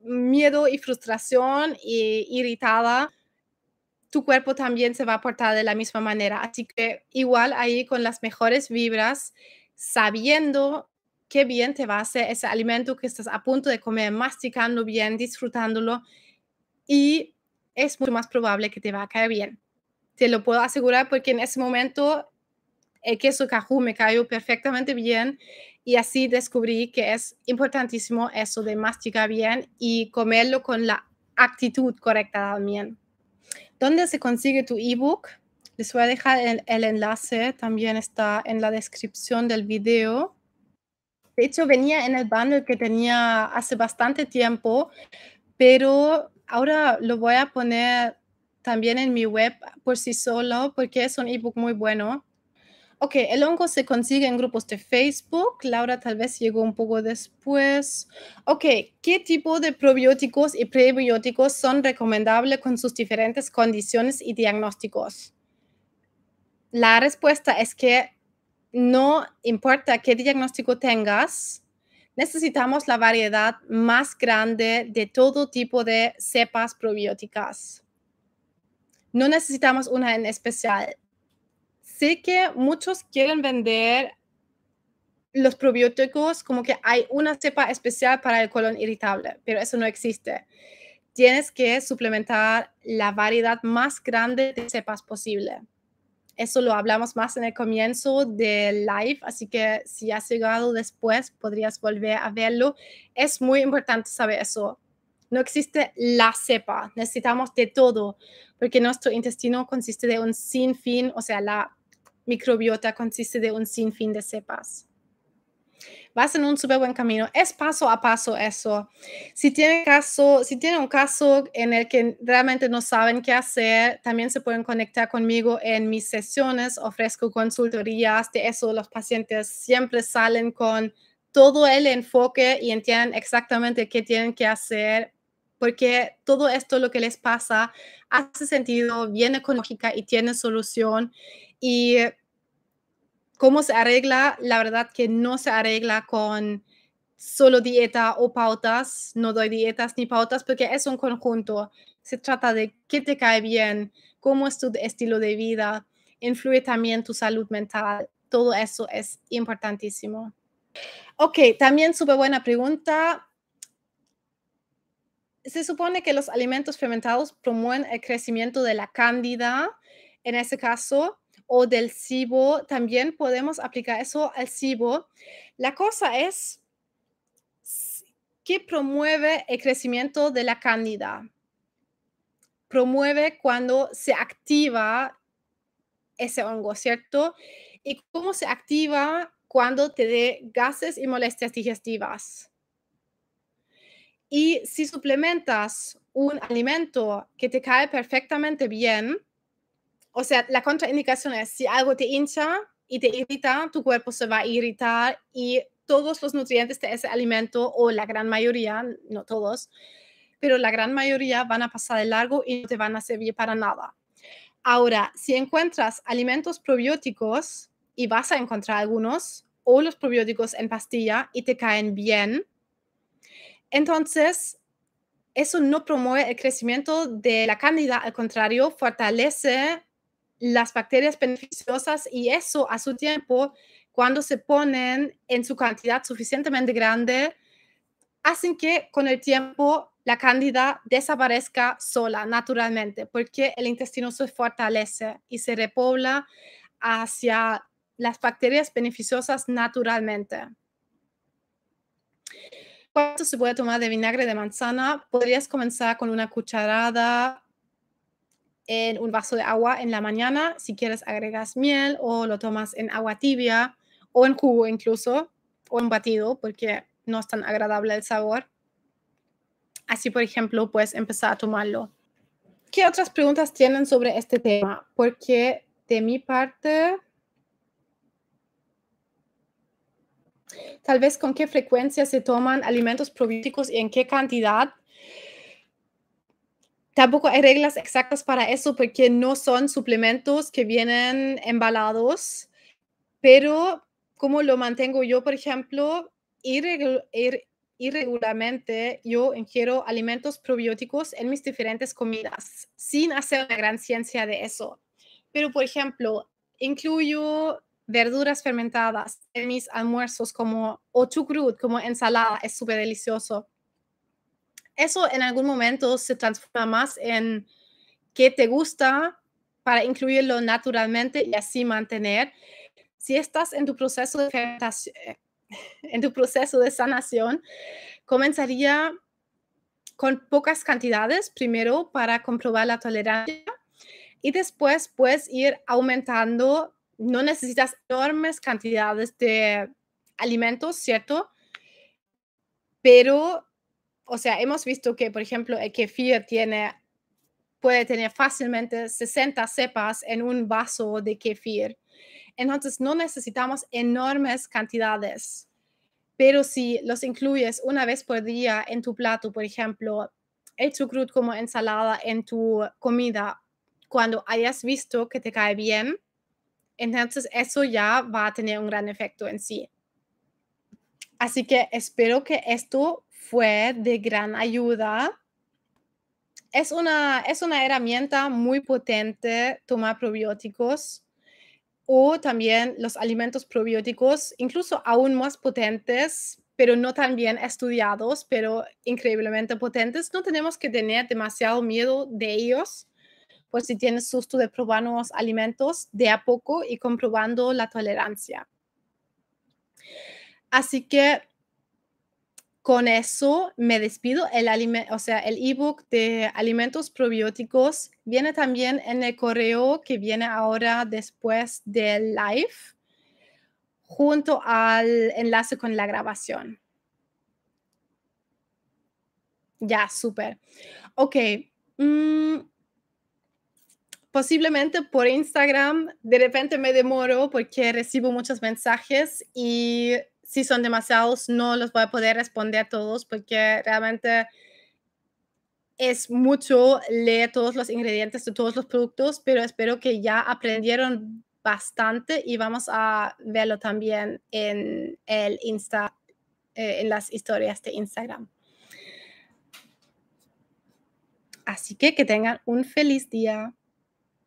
miedo y frustración y irritada, tu cuerpo también se va a portar de la misma manera. Así que igual ahí con las mejores vibras, sabiendo qué bien te va a hacer ese alimento que estás a punto de comer, masticando bien, disfrutándolo y es mucho más probable que te va a caer bien. Te lo puedo asegurar porque en ese momento el queso cajú me cayó perfectamente bien y así descubrí que es importantísimo eso de masticar bien y comerlo con la actitud correcta también. ¿Dónde se consigue tu ebook? Les voy a dejar el, enlace, también está en la descripción del video. De hecho, venía en el bundle que tenía hace bastante tiempo, pero ahora lo voy a poner también en mi web por sí solo porque es un ebook muy bueno. Ok, el hongo se consigue en grupos de Facebook. Laura tal vez llegó un poco después. Ok, ¿qué tipo de probióticos y prebióticos son recomendables con sus diferentes condiciones y diagnósticos? La respuesta es que no importa qué diagnóstico tengas, necesitamos la variedad más grande de todo tipo de cepas probióticas. No necesitamos una en especial sé que muchos quieren vender los probióticos como que hay una cepa especial para el colon irritable, pero eso no existe. Tienes que suplementar la variedad más grande de cepas posible. Eso lo hablamos más en el comienzo del live, así que si has llegado después, podrías volver a verlo. Es muy importante saber eso. No existe la cepa, necesitamos de todo, porque nuestro intestino consiste de un sinfín, o sea, la microbiota consiste de un sinfín de cepas. Vas en un súper buen camino. Es paso a paso eso. Si tienen caso, si tienen un caso en el que realmente no saben qué hacer, también se pueden conectar conmigo en mis sesiones. Ofrezco consultorías de eso. Los pacientes siempre salen con todo el enfoque y entienden exactamente qué tienen que hacer porque todo esto lo que les pasa hace sentido, viene con lógica y tiene solución. Y cómo se arregla, la verdad que no se arregla con solo dieta o pautas, no doy dietas ni pautas porque es un conjunto. Se trata de qué te cae bien, cómo es tu estilo de vida, influye también tu salud mental. Todo eso es importantísimo. Ok, también súper buena pregunta se supone que los alimentos fermentados promueven el crecimiento de la cándida, en ese caso, o del cibo. También podemos aplicar eso al cibo. La cosa es que promueve el crecimiento de la cándida. Promueve cuando se activa ese hongo, ¿cierto? ¿Y cómo se activa cuando te dé gases y molestias digestivas? Y si suplementas un alimento que te cae perfectamente bien, o sea, la contraindicación es si algo te hincha y te irrita, tu cuerpo se va a irritar y todos los nutrientes de ese alimento, o la gran mayoría, no todos, pero la gran mayoría van a pasar de largo y no te van a servir para nada. Ahora, si encuentras alimentos probióticos y vas a encontrar algunos, o los probióticos en pastilla y te caen bien, entonces, eso no promueve el crecimiento de la cándida, al contrario, fortalece las bacterias beneficiosas y eso a su tiempo, cuando se ponen en su cantidad suficientemente grande, hacen que con el tiempo la cándida desaparezca sola, naturalmente, porque el intestino se fortalece y se repobla hacia las bacterias beneficiosas naturalmente. ¿Cuánto se puede tomar de vinagre de manzana? Podrías comenzar con una cucharada en un vaso de agua en la mañana. Si quieres, agregas miel o lo tomas en agua tibia o en jugo incluso, o en batido, porque no es tan agradable el sabor. Así, por ejemplo, puedes empezar a tomarlo. ¿Qué otras preguntas tienen sobre este tema? Porque de mi parte, Tal vez con qué frecuencia se toman alimentos probióticos y en qué cantidad. Tampoco hay reglas exactas para eso porque no son suplementos que vienen embalados, pero como lo mantengo yo, por ejemplo, irregularmente yo ingiero alimentos probióticos en mis diferentes comidas sin hacer una gran ciencia de eso. Pero, por ejemplo, incluyo verduras fermentadas en mis almuerzos como o chucrut, como ensalada, es súper delicioso. Eso en algún momento se transforma más en qué te gusta para incluirlo naturalmente y así mantener. Si estás en tu proceso de en tu proceso de sanación, comenzaría con pocas cantidades primero para comprobar la tolerancia y después puedes ir aumentando no necesitas enormes cantidades de alimentos, ¿cierto? Pero, o sea, hemos visto que, por ejemplo, el kefir tiene, puede tener fácilmente 60 cepas en un vaso de kefir. Entonces, no necesitamos enormes cantidades. Pero si los incluyes una vez por día en tu plato, por ejemplo, el chucrut como ensalada en tu comida, cuando hayas visto que te cae bien, entonces, eso ya va a tener un gran efecto en sí. Así que espero que esto fue de gran ayuda. Es una, es una herramienta muy potente tomar probióticos o también los alimentos probióticos, incluso aún más potentes, pero no tan bien estudiados, pero increíblemente potentes. No tenemos que tener demasiado miedo de ellos pues si tienes susto de probar nuevos alimentos de a poco y comprobando la tolerancia. Así que con eso me despido. El o sea, el ebook de alimentos probióticos viene también en el correo que viene ahora después del live, junto al enlace con la grabación. Ya, súper. Ok. Mm, posiblemente por Instagram, de repente me demoro porque recibo muchos mensajes y si son demasiados no los voy a poder responder todos porque realmente es mucho leer todos los ingredientes de todos los productos, pero espero que ya aprendieron bastante y vamos a verlo también en el Insta, eh, en las historias de Instagram. Así que que tengan un feliz día.